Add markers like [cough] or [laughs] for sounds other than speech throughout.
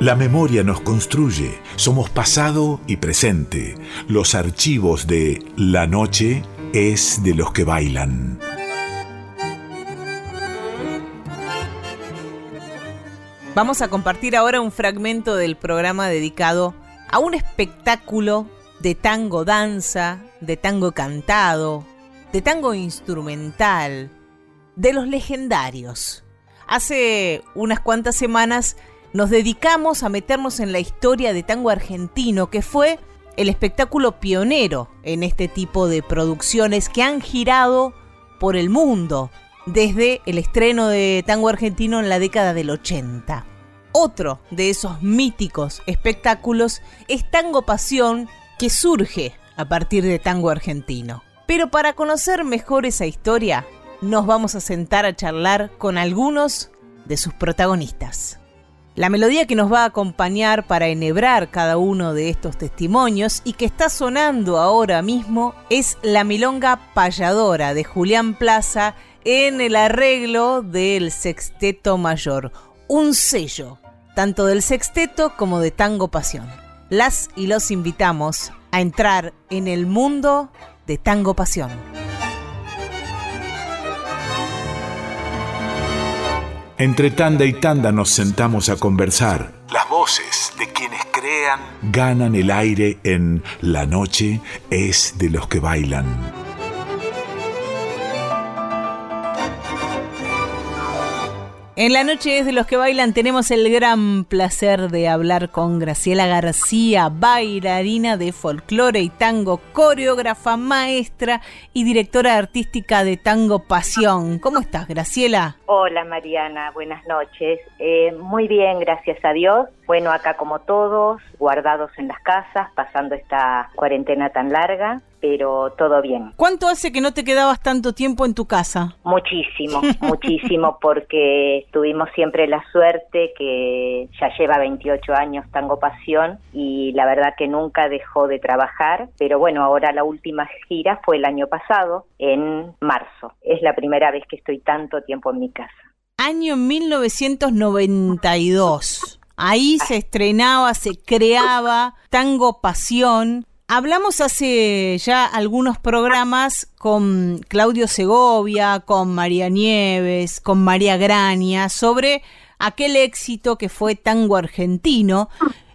La memoria nos construye, somos pasado y presente. Los archivos de La Noche es de los que bailan. Vamos a compartir ahora un fragmento del programa dedicado a un espectáculo de tango danza, de tango cantado, de tango instrumental, de los legendarios. Hace unas cuantas semanas nos dedicamos a meternos en la historia de tango argentino, que fue el espectáculo pionero en este tipo de producciones que han girado por el mundo desde el estreno de tango argentino en la década del 80. Otro de esos míticos espectáculos es Tango Pasión, que surge a partir de tango argentino. Pero para conocer mejor esa historia, nos vamos a sentar a charlar con algunos de sus protagonistas. La melodía que nos va a acompañar para enhebrar cada uno de estos testimonios y que está sonando ahora mismo es la milonga payadora de Julián Plaza en el arreglo del Sexteto Mayor, un sello tanto del sexteto como de Tango Pasión. Las y los invitamos a entrar en el mundo de Tango Pasión. Entre tanda y tanda nos sentamos a conversar. Las voces de quienes crean ganan el aire en La noche es de los que bailan. En la noche es de los que bailan tenemos el gran placer de hablar con Graciela García, bailarina de folclore y tango, coreógrafa, maestra y directora artística de Tango Pasión. ¿Cómo estás, Graciela? Hola, Mariana, buenas noches. Eh, muy bien, gracias a Dios. Bueno, acá como todos, guardados en las casas, pasando esta cuarentena tan larga pero todo bien. ¿Cuánto hace que no te quedabas tanto tiempo en tu casa? Muchísimo, [laughs] muchísimo, porque tuvimos siempre la suerte que ya lleva 28 años Tango Pasión y la verdad que nunca dejó de trabajar, pero bueno, ahora la última gira fue el año pasado, en marzo. Es la primera vez que estoy tanto tiempo en mi casa. Año 1992. Ahí se estrenaba, se creaba Tango Pasión, Hablamos hace ya algunos programas con Claudio Segovia, con María Nieves, con María Grania, sobre aquel éxito que fue tango argentino.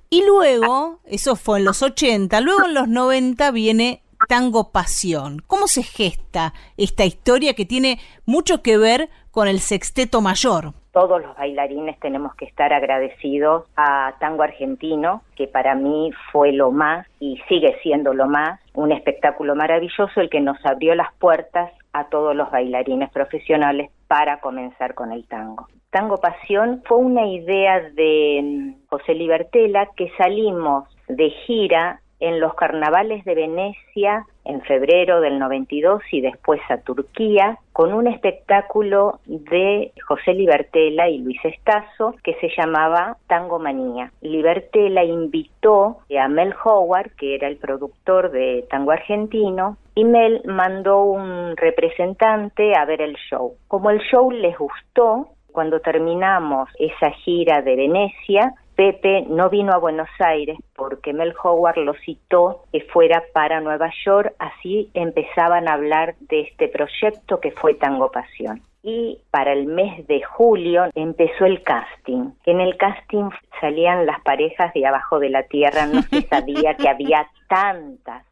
Y luego, eso fue en los 80, luego en los 90 viene Tango Pasión. ¿Cómo se gesta esta historia que tiene mucho que ver con el sexteto mayor? Todos los bailarines tenemos que estar agradecidos a Tango Argentino, que para mí fue lo más y sigue siendo lo más, un espectáculo maravilloso el que nos abrió las puertas a todos los bailarines profesionales para comenzar con el tango. Tango Pasión fue una idea de mm, José Libertela que salimos de gira en los carnavales de Venecia en febrero del 92 y después a Turquía con un espectáculo de José Libertela y Luis Estazo que se llamaba Tango Manía. Libertela invitó a Mel Howard, que era el productor de Tango Argentino, y Mel mandó un representante a ver el show. Como el show les gustó, cuando terminamos esa gira de Venecia, Pepe no vino a Buenos Aires porque Mel Howard lo citó que fuera para Nueva York, así empezaban a hablar de este proyecto que fue Tango Pasión. Y para el mes de julio empezó el casting. En el casting salían las parejas de abajo de la tierra, no se sabía que había [laughs] tantas,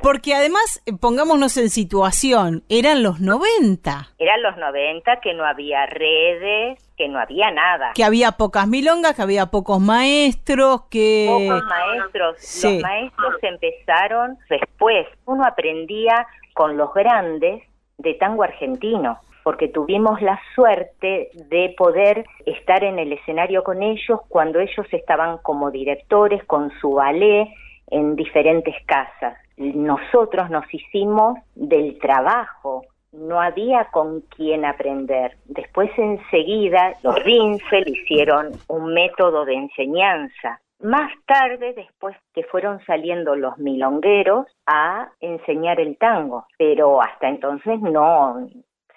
porque además, pongámonos en situación, eran los 90. Eran los 90 que no había redes, que no había nada. Que había pocas milongas, que había pocos maestros, que... Pocos maestros. Los maestros empezaron después. Uno aprendía con los grandes de tango argentino porque tuvimos la suerte de poder estar en el escenario con ellos cuando ellos estaban como directores con su ballet en diferentes casas. Nosotros nos hicimos del trabajo, no había con quién aprender. Después enseguida los Rinsel hicieron un método de enseñanza. Más tarde, después que fueron saliendo los milongueros a enseñar el tango, pero hasta entonces no,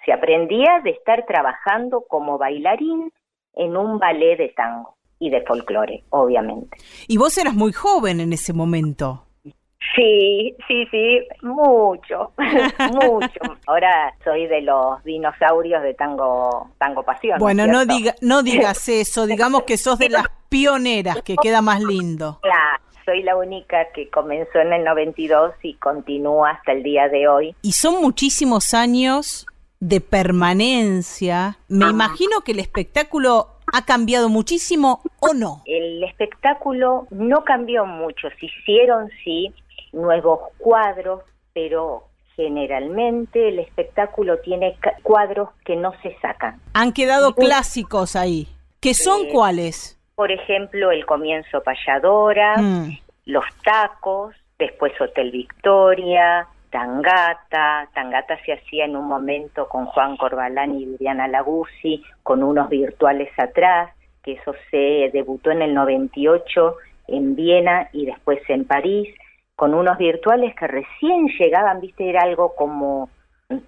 se aprendía de estar trabajando como bailarín en un ballet de tango y de folclore, obviamente. Y vos eras muy joven en ese momento. Sí, sí, sí, mucho, [laughs] mucho. Ahora soy de los dinosaurios de tango, tango pasión. Bueno, no, diga, no digas [laughs] eso, digamos que sos de las pioneras, que queda más lindo. Claro, soy la única que comenzó en el 92 y continúa hasta el día de hoy. Y son muchísimos años de permanencia. Me imagino que el espectáculo ha cambiado muchísimo o no. El espectáculo no cambió mucho, se hicieron sí nuevos cuadros, pero generalmente el espectáculo tiene cuadros que no se sacan. Han quedado clásicos ahí. ¿Qué son eh, cuáles? Por ejemplo, el comienzo payadora, mm. los tacos, después Hotel Victoria, Tangata. Tangata se hacía en un momento con Juan Corbalán y Viviana Laguzzi, con unos virtuales atrás, que eso se debutó en el 98 en Viena y después en París con unos virtuales que recién llegaban, viste, era algo como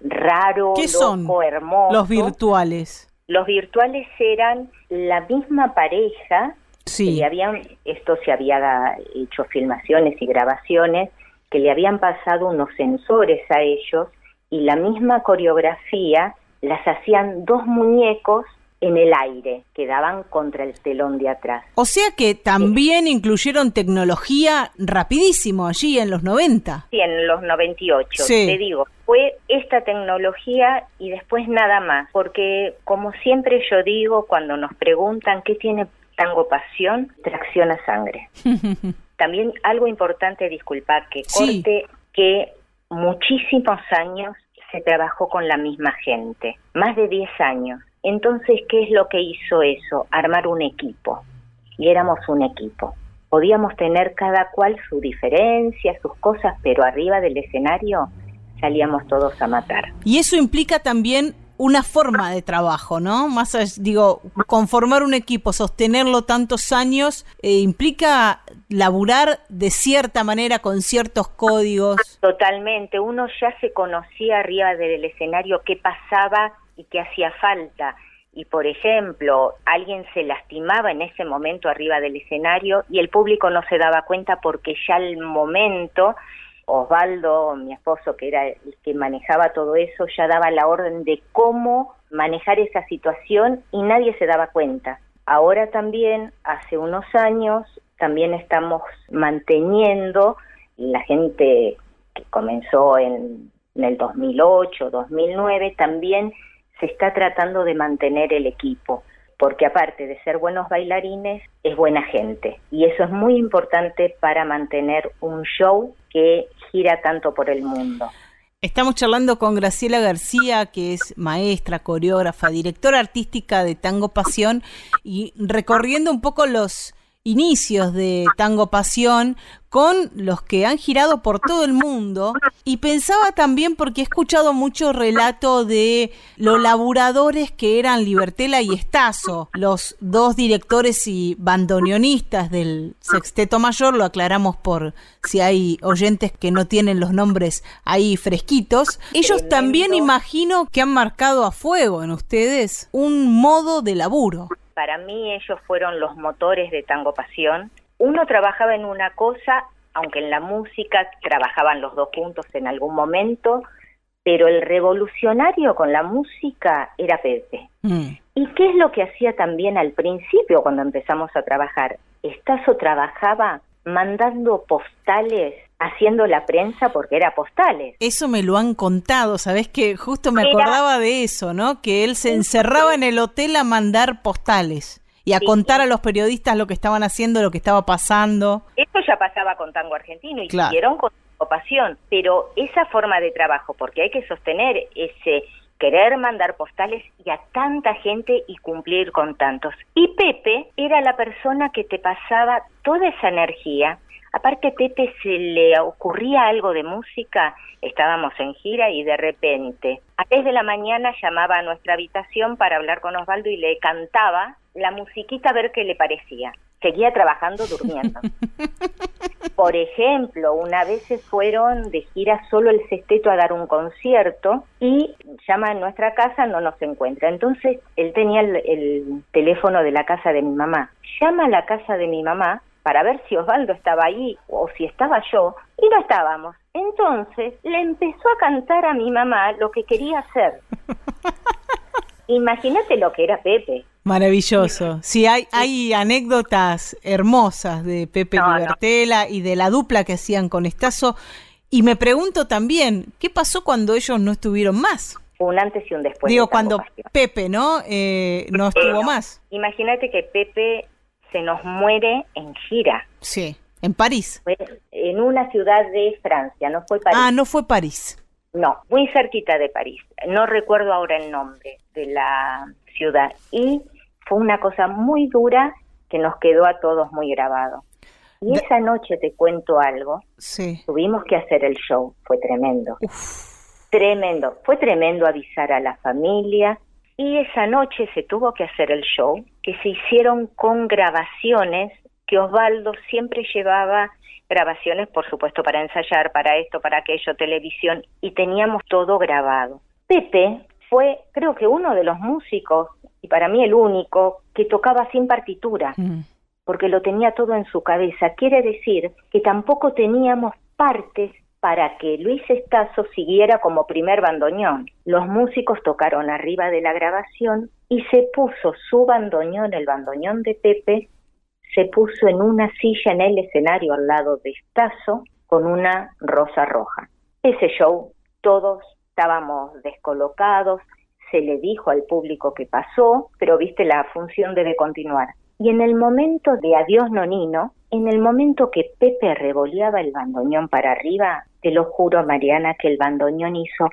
raro, ¿Qué son hermoso. Los virtuales. Los virtuales eran la misma pareja, sí. habían, esto se había hecho filmaciones y grabaciones, que le habían pasado unos sensores a ellos y la misma coreografía las hacían dos muñecos en el aire, quedaban contra el telón de atrás. O sea que también incluyeron tecnología rapidísimo allí en los 90. Sí, en los 98, te digo. Fue esta tecnología y después nada más, porque como siempre yo digo cuando nos preguntan qué tiene tango pasión, tracción a sangre. [laughs] también algo importante, disculpa, que corte que muchísimos años se trabajó con la misma gente, más de 10 años entonces, ¿qué es lo que hizo eso? Armar un equipo. Y éramos un equipo. Podíamos tener cada cual su diferencia, sus cosas, pero arriba del escenario salíamos todos a matar. Y eso implica también una forma de trabajo, ¿no? Más, digo, conformar un equipo, sostenerlo tantos años, eh, implica laburar de cierta manera con ciertos códigos. Totalmente, uno ya se conocía arriba del escenario qué pasaba y que hacía falta. Y por ejemplo, alguien se lastimaba en ese momento arriba del escenario y el público no se daba cuenta porque ya al momento Osvaldo, mi esposo, que era el que manejaba todo eso, ya daba la orden de cómo manejar esa situación y nadie se daba cuenta. Ahora también, hace unos años, también estamos manteniendo la gente que comenzó en, el 2008, 2009, también se está tratando de mantener el equipo, porque aparte de ser buenos bailarines, es buena gente. Y eso es muy importante para mantener un show que gira tanto por el mundo. Estamos charlando con Graciela García, que es maestra, coreógrafa, directora artística de Tango Pasión, y recorriendo un poco los inicios de Tango Pasión con los que han girado por todo el mundo. Y pensaba también porque he escuchado mucho relato de los laburadores que eran Libertela y Estazo, los dos directores y bandoneonistas del Sexteto Mayor, lo aclaramos por si hay oyentes que no tienen los nombres ahí fresquitos. Ellos también imagino que han marcado a fuego en ustedes un modo de laburo para mí ellos fueron los motores de Tango Pasión. Uno trabajaba en una cosa, aunque en la música trabajaban los dos juntos en algún momento, pero el revolucionario con la música era Pepe. Mm. ¿Y qué es lo que hacía también al principio cuando empezamos a trabajar? Estazo trabajaba mandando postales haciendo la prensa porque era postales. Eso me lo han contado, ¿sabes que Justo me acordaba de eso, ¿no? Que él se encerraba en el hotel a mandar postales y a contar a los periodistas lo que estaban haciendo, lo que estaba pasando. Esto ya pasaba con Tango Argentino y siguieron con pasión, pero esa forma de trabajo, porque hay que sostener ese querer mandar postales y a tanta gente y cumplir con tantos. Y Pepe era la persona que te pasaba toda esa energía. Aparte a Pepe se le ocurría algo de música, estábamos en gira y de repente a 3 de la mañana llamaba a nuestra habitación para hablar con Osvaldo y le cantaba la musiquita a ver qué le parecía. Seguía trabajando durmiendo. [laughs] Por ejemplo, una vez se fueron de gira solo el sexteto a dar un concierto y llama a nuestra casa, no nos encuentra. Entonces él tenía el, el teléfono de la casa de mi mamá. Llama a la casa de mi mamá para ver si Osvaldo estaba ahí o si estaba yo, y no estábamos. Entonces le empezó a cantar a mi mamá lo que quería hacer. [laughs] Imagínate lo que era Pepe. Maravilloso. Sí, hay, hay anécdotas hermosas de Pepe Libertela y de la dupla que hacían con Estazo. Y me pregunto también, ¿qué pasó cuando ellos no estuvieron más? Un antes y un después. Digo, cuando Pepe, ¿no? Eh, no estuvo más. Imagínate que Pepe se nos muere en gira. Sí, en París. en una ciudad de Francia, no fue París. Ah, no fue París. No, muy cerquita de París. No recuerdo ahora el nombre de la ciudad. Y fue una cosa muy dura que nos quedó a todos muy grabado. Y esa noche te cuento algo. Sí. Tuvimos que hacer el show. Fue tremendo. Tremendo. Fue tremendo avisar a la familia. Y esa noche se tuvo que hacer el show, que se hicieron con grabaciones que Osvaldo siempre llevaba grabaciones, por supuesto, para ensayar, para esto, para aquello, televisión, y teníamos todo grabado. Pepe fue, creo que uno de los músicos, y para mí el único, que tocaba sin partitura, mm. porque lo tenía todo en su cabeza. Quiere decir que tampoco teníamos partes para que Luis Estazo siguiera como primer bandoneón. Los músicos tocaron arriba de la grabación y se puso su bandoneón, el bandoneón de Pepe, se puso en una silla en el escenario al lado de Estazo con una rosa roja. Ese show todos estábamos descolocados, se le dijo al público que pasó, pero viste, la función debe continuar. Y en el momento de Adiós Nonino, en el momento que Pepe revoleaba el bandoneón para arriba, te lo juro, Mariana, que el bandoneón hizo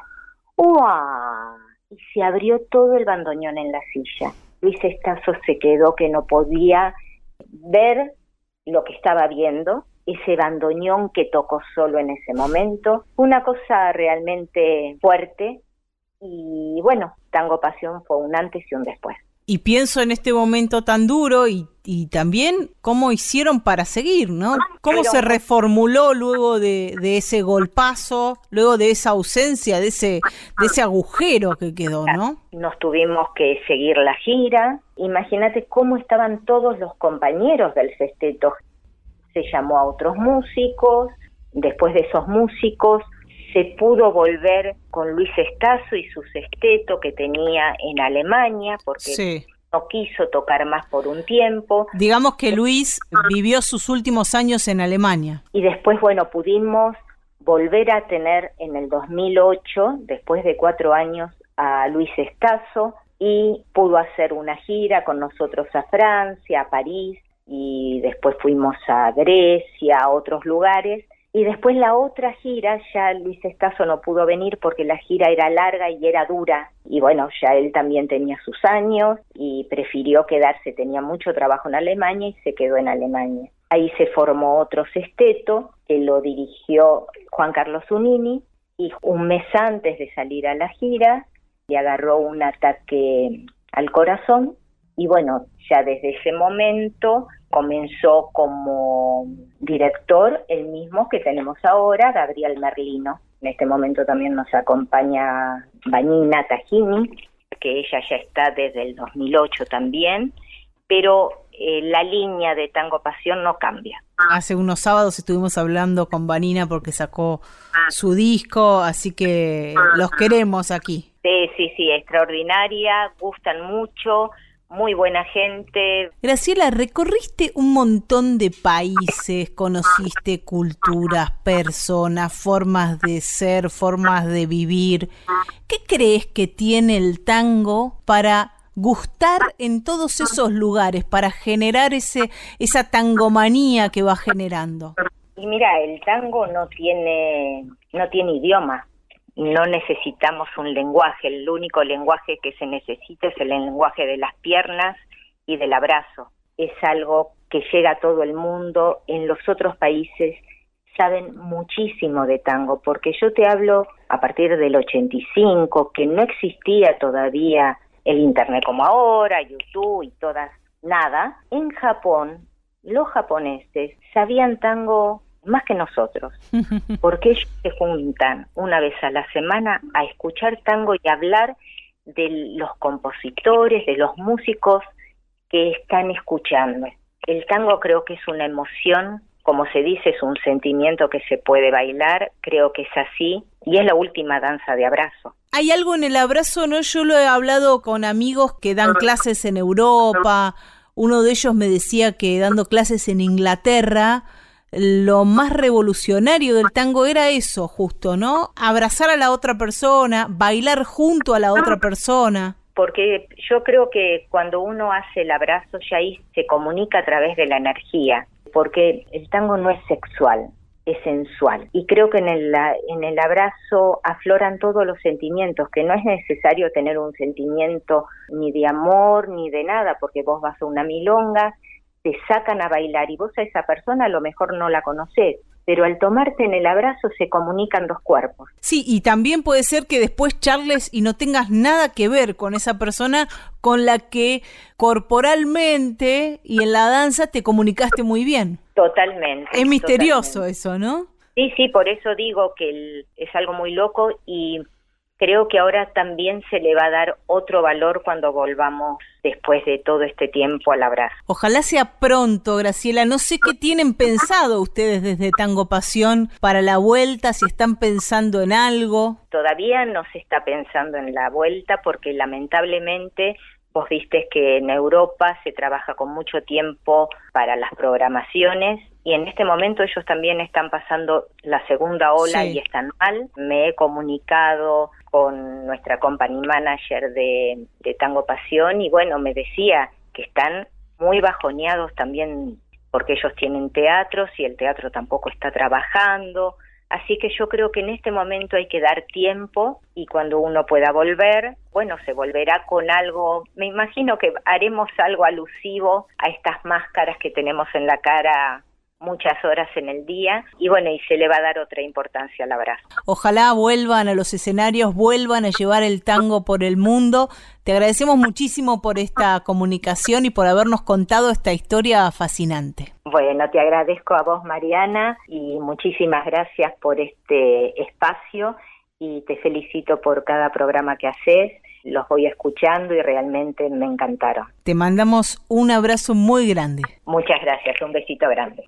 ¡Uah! Y se abrió todo el bandoneón en la silla. Luis Estazo se quedó que no podía ver lo que estaba viendo, ese bandoneón que tocó solo en ese momento, una cosa realmente fuerte y bueno, Tango Pasión fue un antes y un después. Y pienso en este momento tan duro y, y también cómo hicieron para seguir, ¿no? Ah, cómo se reformuló luego de, de, ese golpazo, luego de esa ausencia, de ese, de ese agujero que quedó, ¿no? Nos tuvimos que seguir la gira. Imagínate cómo estaban todos los compañeros del festeto. Se llamó a otros músicos, después de esos músicos se pudo volver con Luis Estazo y su sexteto que tenía en Alemania, porque no quiso tocar más por un tiempo. Digamos que Luis vivió sus últimos años en Alemania. Y después, bueno, pudimos volver a tener en el 2008, después de cuatro años, a Luis Estazo y pudo hacer una gira con nosotros a Francia, a París y después fuimos a Grecia, a otros lugares y después la otra gira, ya Luis Estazo no pudo venir porque la gira era larga y era dura. Y bueno, ya él también tenía sus años y prefirió quedarse, tenía mucho trabajo en Alemania y se quedó en Alemania. Ahí se formó otro sexteto que lo dirigió Juan Carlos Unini y un mes antes de salir a la gira le agarró un ataque al corazón y bueno, ya desde ese momento comenzó como director el mismo que tenemos ahora, Gabriel Merlino. En este momento también nos acompaña Vanina Tajini, que ella ya está desde el 2008 también, pero eh, la línea de Tango Pasión no cambia. Hace unos sábados estuvimos hablando con Vanina porque sacó su disco, así que los queremos aquí. Sí, sí, sí, extraordinaria, gustan mucho, muy buena gente. Graciela, recorriste un montón de países, conociste culturas, personas, formas de ser, formas de vivir. ¿Qué crees que tiene el tango para gustar en todos esos lugares, para generar ese esa tangomanía que va generando? Y mira, el tango no tiene no tiene idioma no necesitamos un lenguaje, el único lenguaje que se necesita es el lenguaje de las piernas y del abrazo. Es algo que llega a todo el mundo, en los otros países saben muchísimo de tango, porque yo te hablo a partir del 85, que no existía todavía el Internet como ahora, YouTube y todas, nada. En Japón, los japoneses sabían tango más que nosotros, [laughs] porque ellos se juntan una vez a la semana a escuchar tango y hablar de los compositores, de los músicos que están escuchando. El tango creo que es una emoción, como se dice, es un sentimiento que se puede bailar, creo que es así, y es la última danza de abrazo. Hay algo en el abrazo, ¿no? Yo lo he hablado con amigos que dan clases en Europa, uno de ellos me decía que dando clases en Inglaterra, lo más revolucionario del tango era eso, justo, ¿no? Abrazar a la otra persona, bailar junto a la otra persona. Porque yo creo que cuando uno hace el abrazo ya ahí se comunica a través de la energía, porque el tango no es sexual, es sensual. Y creo que en el, en el abrazo afloran todos los sentimientos, que no es necesario tener un sentimiento ni de amor ni de nada, porque vos vas a una milonga te sacan a bailar y vos a esa persona a lo mejor no la conocés, pero al tomarte en el abrazo se comunican dos cuerpos. Sí, y también puede ser que después charles y no tengas nada que ver con esa persona con la que corporalmente y en la danza te comunicaste muy bien. Totalmente. Es misterioso eso, ¿no? Sí, sí, por eso digo que es algo muy loco y creo que ahora también se le va a dar otro valor cuando volvamos después de todo este tiempo al abrazo. Ojalá sea pronto, Graciela. No sé qué tienen pensado ustedes desde Tango Pasión para la vuelta, si están pensando en algo. Todavía no se está pensando en la vuelta porque lamentablemente Vos viste que en Europa se trabaja con mucho tiempo para las programaciones y en este momento ellos también están pasando la segunda ola y están mal. Me he comunicado con nuestra company manager de, de Tango Pasión y bueno, me decía que están muy bajoneados también porque ellos tienen teatros y el teatro tampoco está trabajando. Así que yo creo que en este momento hay que dar tiempo y cuando uno pueda volver, bueno, se volverá con algo, me imagino que haremos algo alusivo a estas máscaras que tenemos en la cara muchas horas en el día y bueno, y se le va a dar otra importancia al abrazo. Ojalá vuelvan a los escenarios, vuelvan a llevar el tango por el mundo. Te agradecemos muchísimo por esta comunicación y por habernos contado esta historia fascinante. Bueno, te agradezco a vos, Mariana, y muchísimas gracias por este espacio y te felicito por cada programa que haces los voy escuchando y realmente me encantaron. Te mandamos un abrazo muy grande. Muchas gracias, un besito grande.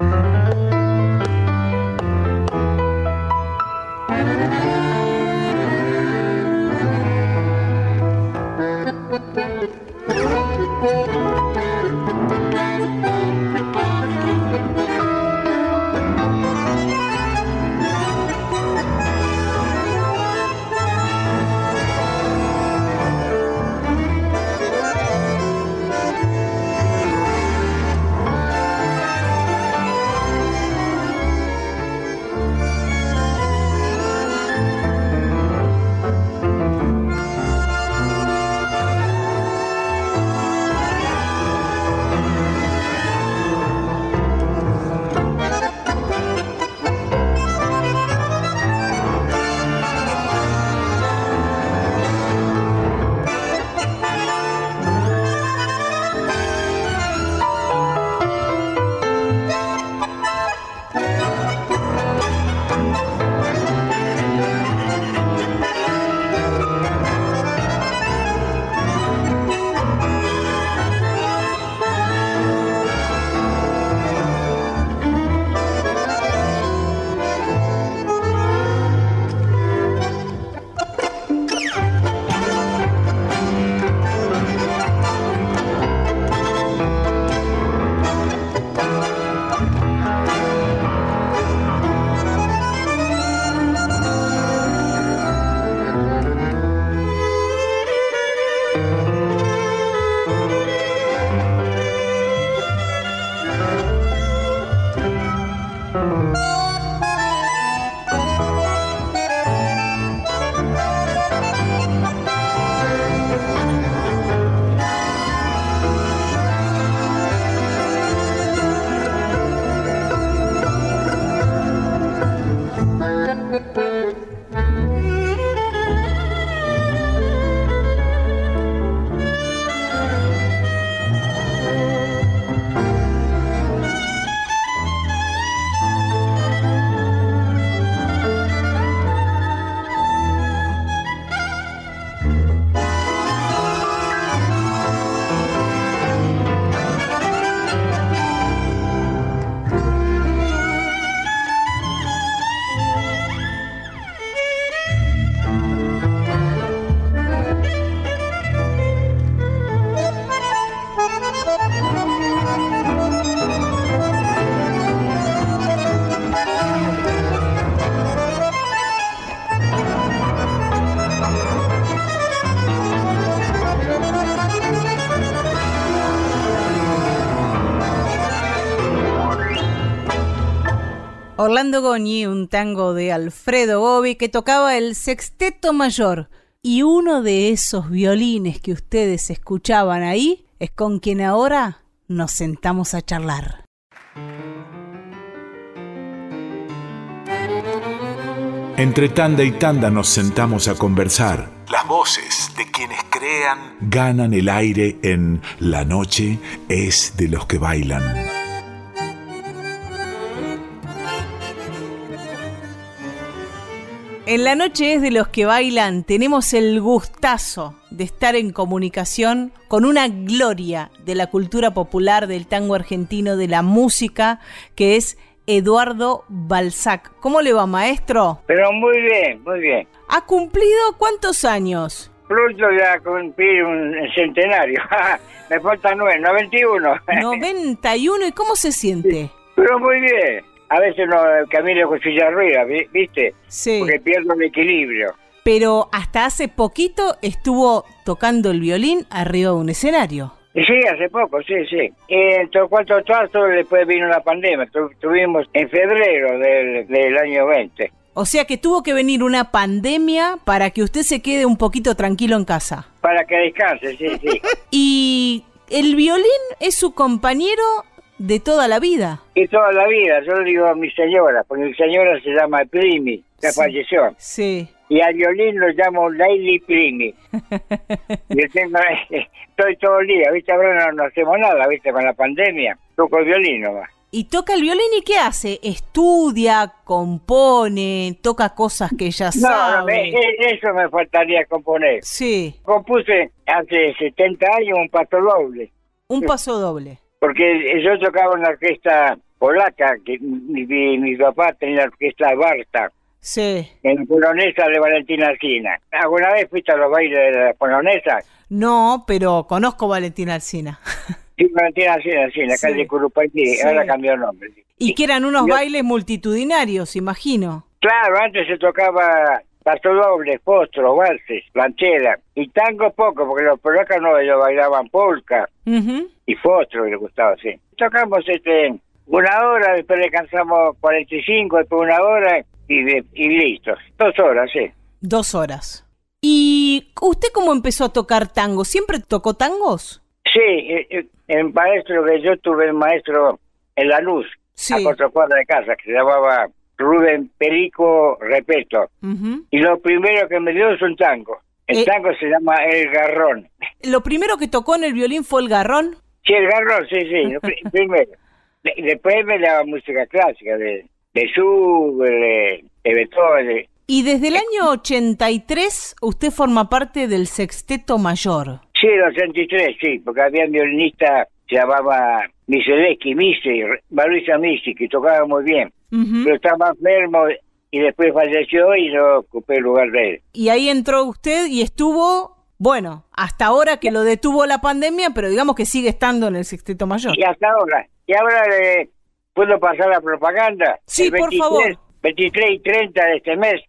Orlando Goñi, un tango de Alfredo Gobi que tocaba el sexteto mayor. Y uno de esos violines que ustedes escuchaban ahí es con quien ahora nos sentamos a charlar. Entre tanda y tanda nos sentamos a conversar. Las voces de quienes crean ganan el aire en La noche es de los que bailan. En la noche es de los que bailan, tenemos el gustazo de estar en comunicación con una gloria de la cultura popular, del tango argentino, de la música, que es Eduardo Balzac. ¿Cómo le va, maestro? Pero muy bien, muy bien. ¿Ha cumplido cuántos años? Pronto ya cumplir un centenario. [laughs] Me falta nueve, 91. 91, [laughs] ¿y cómo se siente? Pero muy bien a veces no camino con silla rueda, ¿viste? Sí. Porque pierdo el equilibrio. Pero hasta hace poquito estuvo tocando el violín arriba de un escenario. Sí, hace poco, sí, sí. En cuanto trato, después vino la pandemia. Tuvimos en febrero del, del año 20. O sea que tuvo que venir una pandemia para que usted se quede un poquito tranquilo en casa. Para que descanse, sí, sí. [laughs] y el violín es su compañero de toda la vida. De toda la vida, yo le digo a mi señora, porque mi señora se llama Primi, que falleció. Sí. Y al violín lo llamo Lady Primi. [laughs] y estoy todo el día, ¿viste? Ahora no, hacemos nada, ¿viste? Con la pandemia, toco el violín nomás. ¿Y toca el violín y qué hace? ¿Estudia, compone, toca cosas que ya sabe? No, eso me faltaría componer. Sí. Compuse hace 70 años un paso doble. Un paso doble. Porque yo tocaba en la orquesta polaca, que mi, mi, papá tenía la orquesta Barta. Sí. En la polonesa de Valentina Alcina. ¿Alguna vez fuiste a los bailes de la polonesa? No, pero conozco Valentina Alcina. [laughs] Sí, Valentina Alcina, sí, en la calle Curupaytí, ahora cambió el nombre. Y que eran unos bailes multitudinarios, imagino. Claro, antes se tocaba paso doble, postro, valses, planchera. Y tango poco, porque los polacos no, ellos bailaban polka y fostro, les gustaba, sí. Tocamos este una hora, después descansamos 45, después una hora y, y listo. Dos horas, sí. Dos horas. ¿Y usted cómo empezó a tocar tango? ¿Siempre tocó tangos? Sí, eh, eh, el, maestro que yo tuve, el maestro en La Luz, a cuatro cuadras de casa, que se llamaba Rubén Perico Repeto. Y lo primero que me dio es un tango. El eh, tango se llama El Garrón. ¿Lo primero que tocó en el violín fue el garrón? Sí, el garrón, sí, sí, [laughs] primero. después me daba música clásica de, de de, de Beethoven. Y desde el año 83 usted forma parte del Sexteto Mayor. Sí, el 83, sí, porque había un violinista se llamaba Misedeski, Mise, Mauricio Misi, que tocaba muy bien pero estaba enfermo y después falleció y yo ocupé el lugar de él. Y ahí entró usted y estuvo, bueno, hasta ahora que lo detuvo la pandemia, pero digamos que sigue estando en el Sexteto Mayor. Y hasta ahora. Y ahora le puedo pasar la propaganda. Sí, por favor. 23 y 30 de este mes,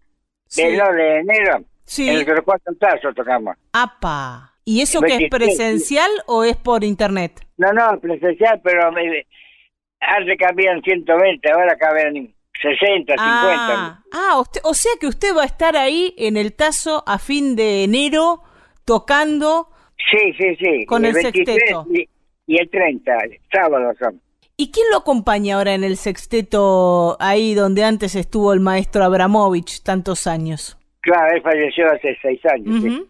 del 9 de enero, sí. en el cuatro tazos tocamos. ¡Apa! ¿Y eso que es presencial o es por internet? No, no, presencial, pero me, antes cabían 120, ahora caben 60, 50. Ah, ah o sea que usted va a estar ahí en el Tazo a fin de enero tocando. Sí, sí, sí. Con el, sexteto. Y, el 30, sábado son. ¿Y quién lo acompaña ahora en el sexteto ahí donde antes estuvo el maestro Abramovich tantos años? Claro, él falleció hace seis años.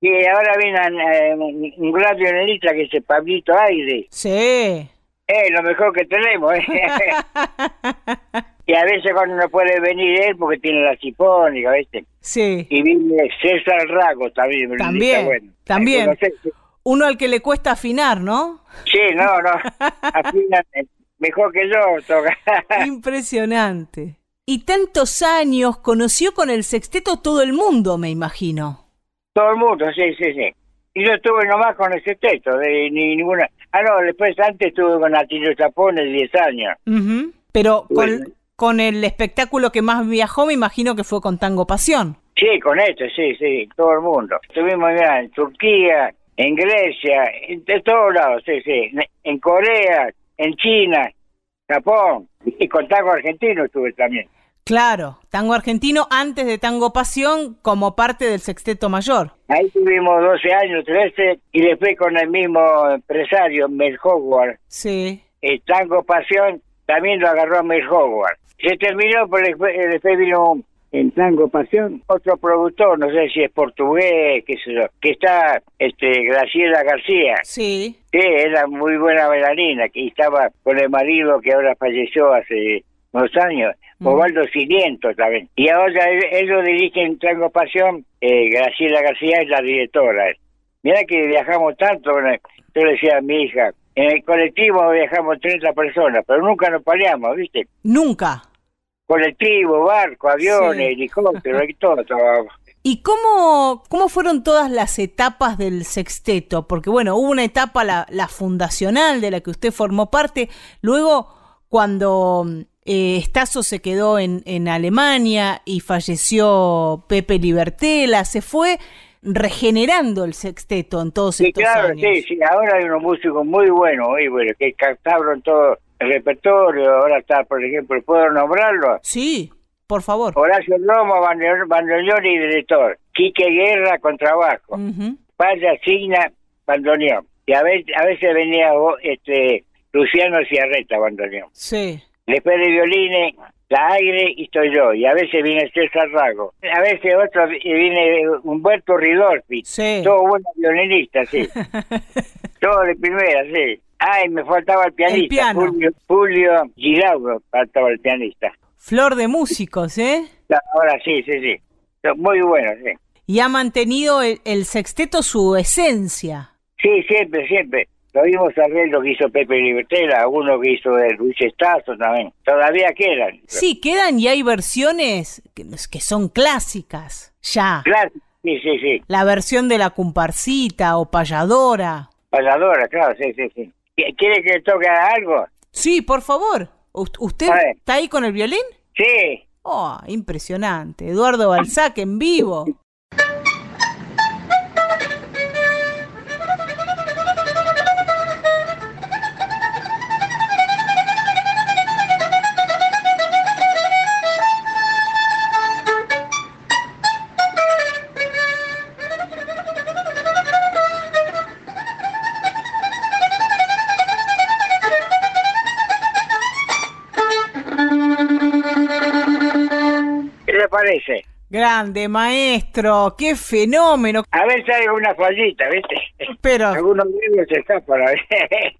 Y ahora viene eh, un gran violinista que es Pablito Aire. Sí. Es lo mejor que tenemos. ¿eh? [laughs] y a veces cuando no puede venir él porque tiene la sinfónica, ¿viste? Sí. Y viene César Rago también. También, también. Uno al que le cuesta afinar, ¿no? Sí, no, no. Afina mejor que yo. [laughs] Impresionante. Y tantos años, conoció con el sexteto todo el mundo, me imagino. Todo el mundo, sí, sí, sí. Y yo estuve nomás con ese texto, de ni, ninguna... Ah, no, después antes estuve con Atilio Chapones 10 años. Pero con, con el espectáculo que más viajó, me imagino que fue con Tango Pasión. Sí, con este, sí, sí, todo el mundo. Estuvimos ya en Turquía, en Grecia, en, todos lados, sí, sí. En Corea, en China, Japón. Y con tango argentino estuve también. Claro, tango argentino antes de tango pasión como parte del sexteto mayor. Ahí tuvimos 12 años, 13, y después con el mismo empresario, Mel Howard. Sí. El tango pasión también lo agarró Mel Howard. Se terminó, pero después vino en Tango Pasión, otro productor, no sé si es portugués, qué sé yo, que está este Graciela García. Sí. Que era muy buena bailarina, que estaba con el marido que ahora falleció hace unos años, mm. Osvaldo Ciliento también. Y ahora él, lo dirige en Tango Pasión, eh, Graciela García es la directora. Mira que viajamos tanto, yo le decía a mi hija, en el colectivo viajamos 30 personas, pero nunca nos peleamos, ¿viste? Nunca colectivo, barco, aviones, helicópteros, [laughs] y todo ¿Y cómo, cómo fueron todas las etapas del sexteto? Porque bueno, hubo una etapa, la, la fundacional, de la que usted formó parte, luego cuando eh, se quedó en, en Alemania y falleció Pepe Libertela, se fue regenerando el sexteto en todos sí, estos claro, Sí, sí, ahora hay unos músicos muy buenos, muy buenos, que captaron todo el repertorio, ahora está, por ejemplo, ¿puedo nombrarlo? Sí, por favor. Horacio Lomo, bandoneón y director. Quique Guerra, contrabajo. Uh Paya Signa, bandoneón. Y a veces, a veces venía este Luciano Ciarreta, bandoneón. Sí. Después de violines, la aire y estoy yo. Y a veces viene César Rago. A veces otro viene Humberto Ridolfi. Sí. Todo bueno violinista, sí. [laughs] Todo de primera, sí. Ay, me faltaba el pianista. Julio, Julio Girauro faltaba el pianista. Flor de músicos, ¿eh? Ahora sí, sí, sí. Muy bueno, sí. Y ha mantenido el, sexteto su esencia. Sí, siempre, siempre. Lo vimos ver lo que hizo Pepe Libertela, uno que hizo el Luis Estazo también. Todavía quedan. Sí, quedan y hay versiones que, que son clásicas, ya. Sí, sí, sí. La versión de la comparsita o payadora. Payadora, claro, sí, sí, sí. ¿Quiere que toque algo? Sí, por favor. ¿Usted está ahí con el violín? Sí. Oh, impresionante. Eduardo Balzac en vivo. [laughs] Grande, maestro, qué fenómeno. A ver si hay una fallita, ¿viste? Pero. Algunos libros se escapan a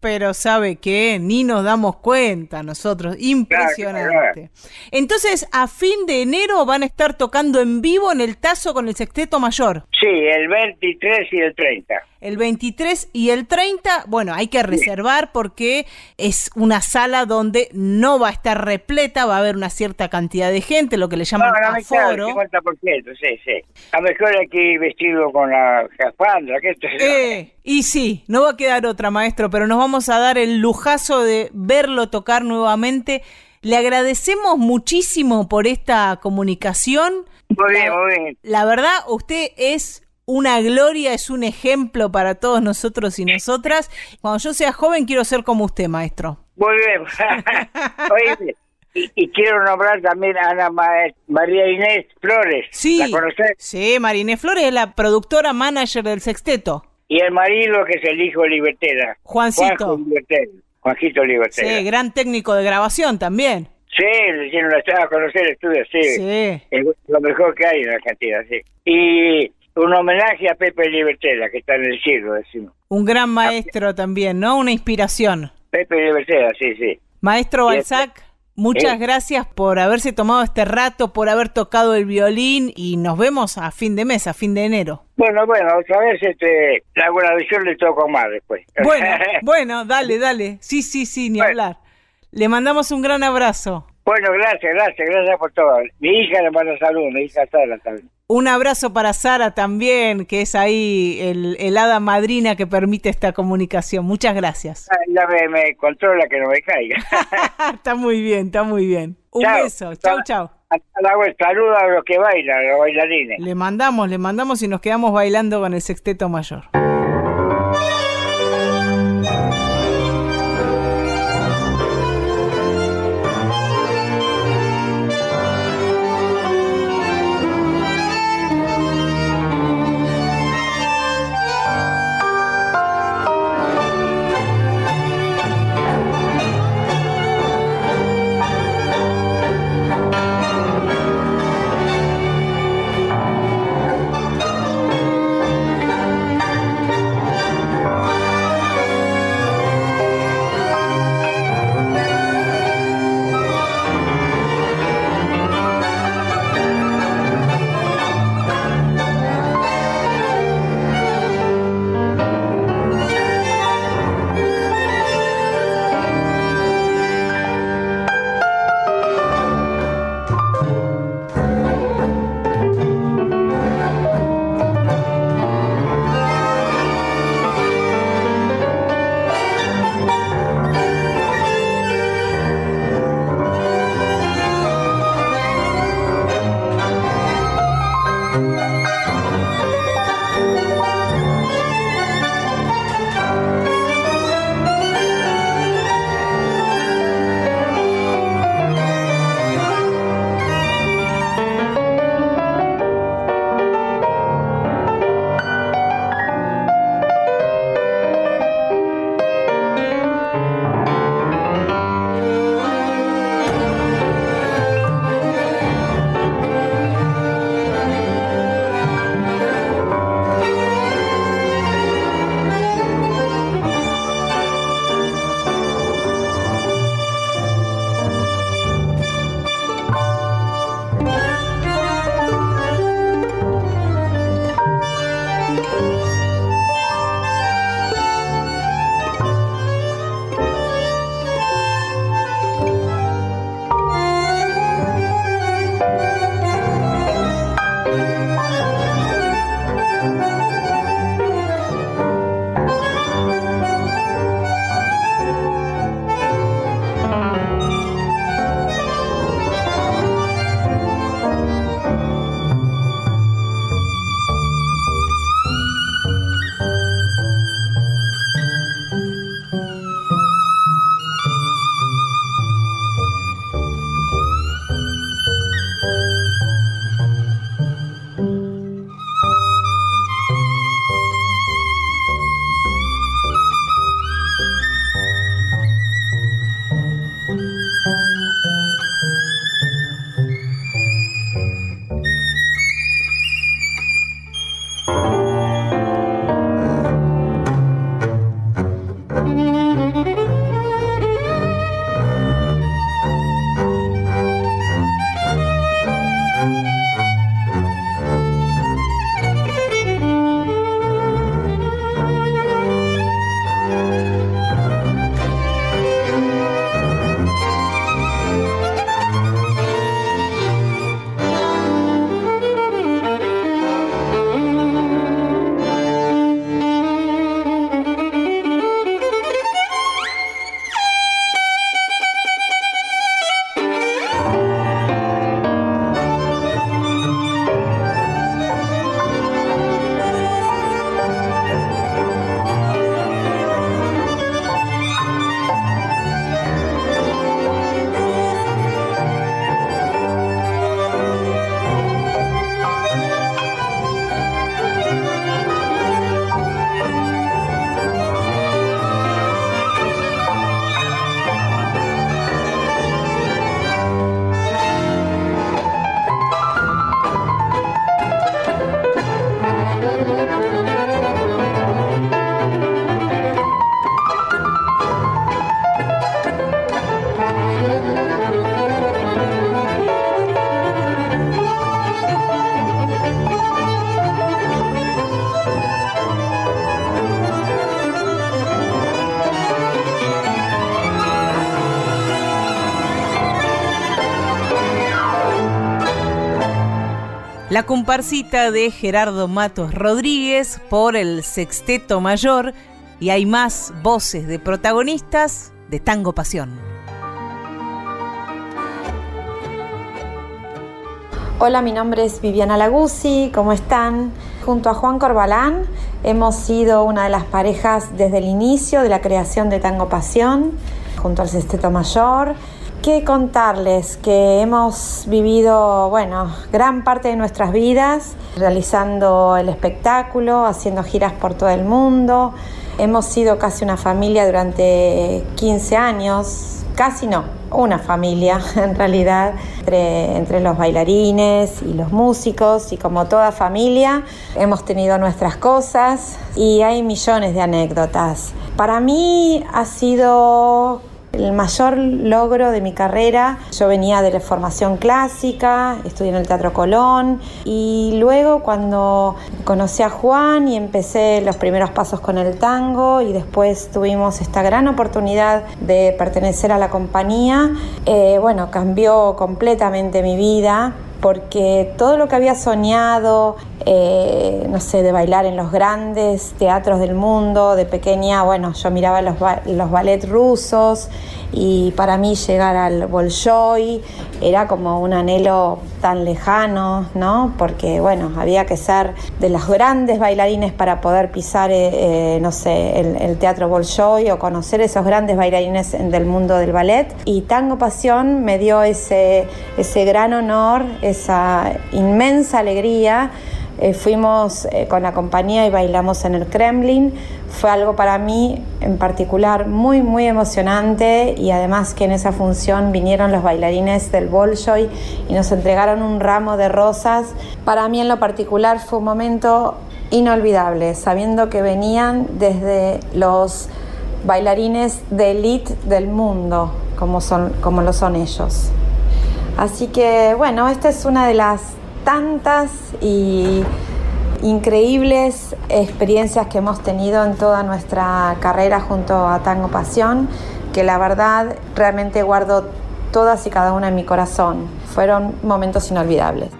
Pero, ¿sabe qué? Ni nos damos cuenta nosotros. Impresionante. Entonces, a fin de enero van a estar tocando en vivo en el Tazo con el Sexteto Mayor. Sí, el 23 y el 30 el 23 y el 30, bueno, hay que reservar porque es una sala donde no va a estar repleta, va a haber una cierta cantidad de gente, lo que le llaman no, aforo. 50%, sí, sí. A lo mejor aquí vestido con la jaspandra, que esto eh, Y sí, no va a quedar otra, maestro, pero nos vamos a dar el lujazo de verlo tocar nuevamente. Le agradecemos muchísimo por esta comunicación. Muy bien, muy bien. La verdad, usted es una gloria, es un ejemplo para todos nosotros y nosotras. Cuando yo sea joven quiero ser como usted, maestro. Muy bien. [laughs] y, quiero nombrar también a Ana María Inés Flores. Sí, ¿La conoces? Sí, María Inés Flores es la productora manager del Sexteto. Y el marido que es el hijo de Libertera. Juancito. Juancito Libertera. Sí, gran técnico de grabación también. Sí, le hicieron a conocer el estudio, sí. Sí. lo mejor que hay en Argentina, sí. Y un homenaje a Pepe Libertela, que está en el cielo, decimos. Un gran maestro también, ¿no? Una inspiración. Pepe Libertela, sí, sí. Maestro Balzac, muchas gracias por haberse tomado este rato, por haber tocado el violín y nos vemos a fin de mes, a fin de enero. Bueno, bueno, otra vez este, la buena visión le toco más después. Bueno, [laughs] bueno, dale, dale. Sí, sí, sí, ni hablar. Le mandamos un gran abrazo. Bueno, gracias, gracias, gracias por todo. Mi hija le manda saludos, mi hija Sara también. Un abrazo para Sara también, que es ahí el, hada madrina que permite esta comunicación. Muchas gracias. Ya me, controla que no me caiga. [laughs] está muy bien, está muy bien. Un beso. Chau, chau. Saludos a los que bailan, a los bailarines. Le mandamos, le mandamos y nos quedamos bailando con el sexteto mayor. La comparsita de Gerardo Matos Rodríguez por el Sexteto Mayor y hay más voces de protagonistas de Tango Pasión. Hola, mi nombre es Viviana Laguzzi, ¿cómo están? Junto a Juan Corbalán hemos sido una de las parejas desde el inicio de la creación de Tango Pasión, junto al Sexteto Mayor qué contarles que hemos vivido, bueno, gran parte de nuestras vidas realizando el espectáculo, haciendo giras por todo el mundo. Hemos sido casi una familia durante 15 años, casi no, una familia [laughs] en realidad, entre, entre, los bailarines y los músicos y como toda familia hemos tenido nuestras cosas y hay millones de anécdotas. Para mí ha sido el mayor logro de mi carrera, yo venía de la formación clásica, estudié en el Teatro Colón y luego cuando conocí a Juan y empecé los primeros pasos con el tango y después tuvimos esta gran oportunidad de pertenecer a la compañía, eh, bueno, cambió completamente mi vida porque todo lo que había soñado, eh, no sé, de bailar en los grandes teatros del mundo, de pequeña, bueno, yo miraba los, los ballets rusos y para mí llegar al Bolshoi era como un anhelo tan lejano, ¿no? Porque, bueno, había que ser de los grandes bailarines para poder pisar, eh, eh, no sé, el, teatro Bolshoi o conocer esos grandes bailarines del mundo del ballet. Y Tango Pasión me dio ese, ese gran honor, esa inmensa alegría eh, fuimos eh, con la compañía y bailamos en el Kremlin. Fue algo para mí en particular muy, muy emocionante y además que en esa función vinieron los bailarines del Bolshoi y nos entregaron un ramo de rosas. Para mí en lo particular fue un momento inolvidable, sabiendo que venían desde los bailarines de élite del mundo, como, son, como lo son ellos. Así que bueno, esta es una de las tantas y increíbles experiencias que hemos tenido en toda nuestra carrera junto a Tango Pasión, que la verdad realmente guardo todas y cada una en mi corazón. Fueron momentos inolvidables.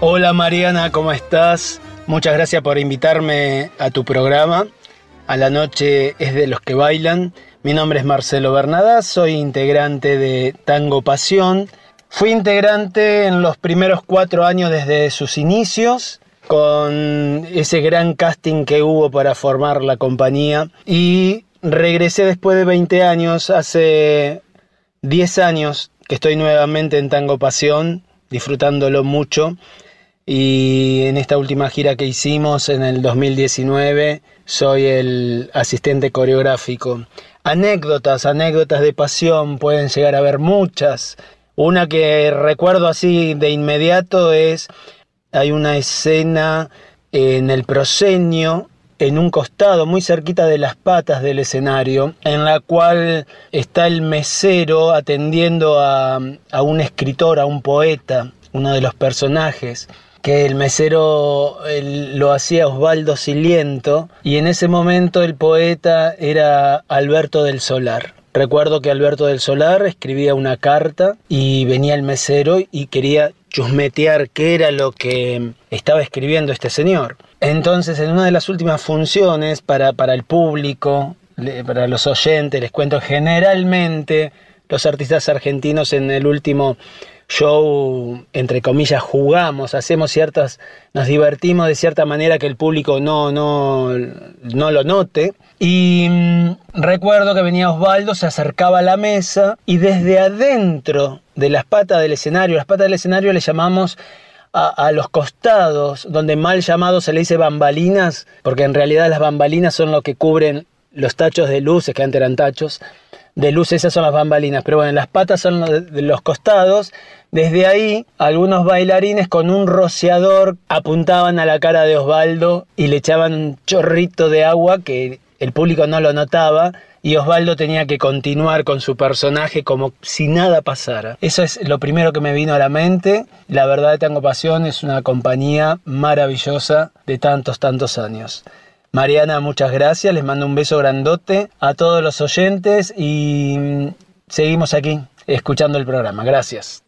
Hola Mariana, ¿cómo estás? Muchas gracias por invitarme a tu programa a la noche es de los que bailan. Mi nombre es Marcelo Bernadas, soy integrante de Tango Pasión. Fui integrante en los primeros cuatro años desde sus inicios, con ese gran casting que hubo para formar la compañía. Y regresé después de 20 años, hace 10 años que estoy nuevamente en Tango Pasión, disfrutándolo mucho. Y en esta última gira que hicimos en el 2019 soy el asistente coreográfico. Anécdotas, anécdotas de pasión, pueden llegar a haber muchas. Una que recuerdo así de inmediato es, hay una escena en el proscenio, en un costado muy cerquita de las patas del escenario, en la cual está el mesero atendiendo a, a un escritor, a un poeta, uno de los personajes que el mesero lo hacía Osvaldo Siliento y en ese momento el poeta era Alberto del Solar. Recuerdo que Alberto del Solar escribía una carta y venía el mesero y quería chusmetear qué era lo que estaba escribiendo este señor. Entonces, en una de las últimas funciones para, para el público, para los oyentes, les cuento, generalmente los artistas argentinos en el último show, entre comillas, jugamos, hacemos ciertas, nos divertimos de cierta manera que el público no, no, no lo note. Y mm, recuerdo que venía Osvaldo, se acercaba a la mesa y desde adentro de las patas del escenario, las patas del escenario le llamamos a, a, los costados, donde mal llamado se le dice bambalinas, porque en realidad las bambalinas son lo que cubren los tachos de luces, que antes eran tachos, de luz, esas son las bambalinas, pero bueno, las patas son de los costados. Desde ahí, algunos bailarines con un rociador apuntaban a la cara de Osvaldo y le echaban un chorrito de agua que el público no lo notaba y Osvaldo tenía que continuar con su personaje como si nada pasara. Eso es lo primero que me vino a la mente. La verdad, Tango Pasión es una compañía maravillosa de tantos, tantos años. Mariana, muchas gracias, les mando un beso grandote a todos los oyentes y mm, seguimos aquí escuchando el programa. Gracias.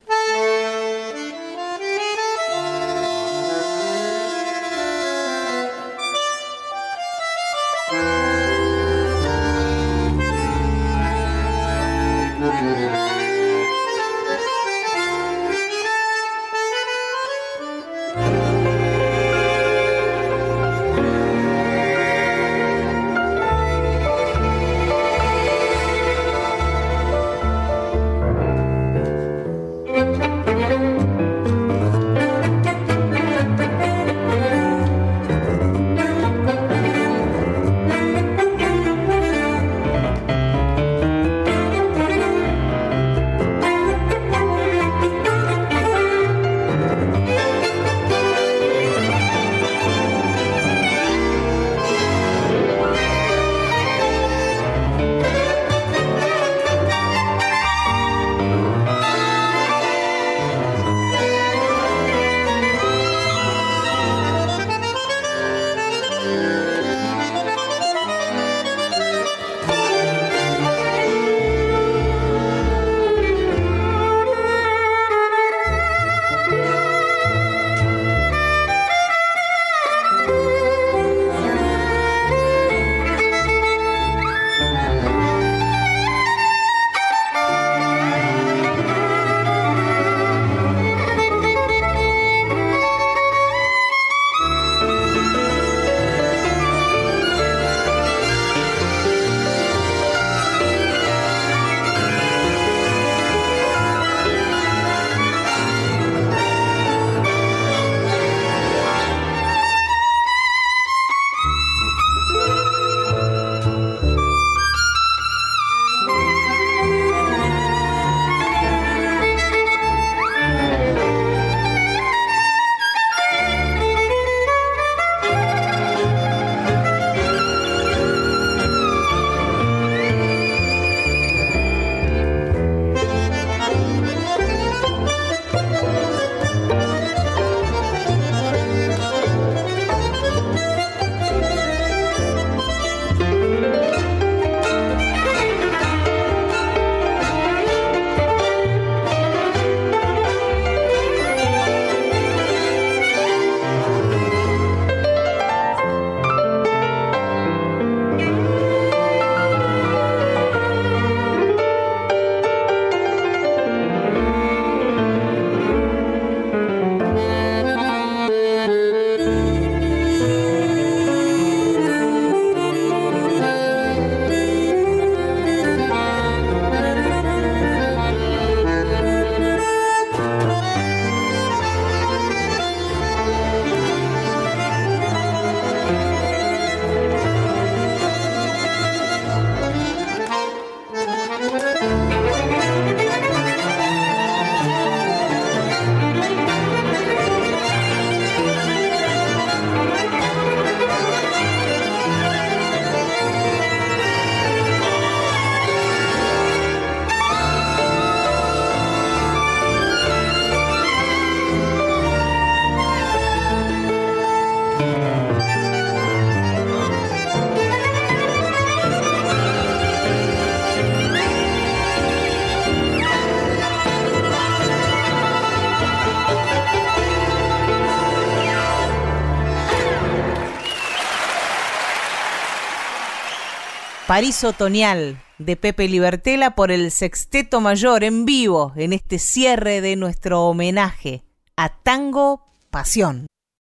París Otoñal de Pepe Libertela por el Sexteto Mayor en vivo en este cierre de nuestro homenaje a Tango Pasión.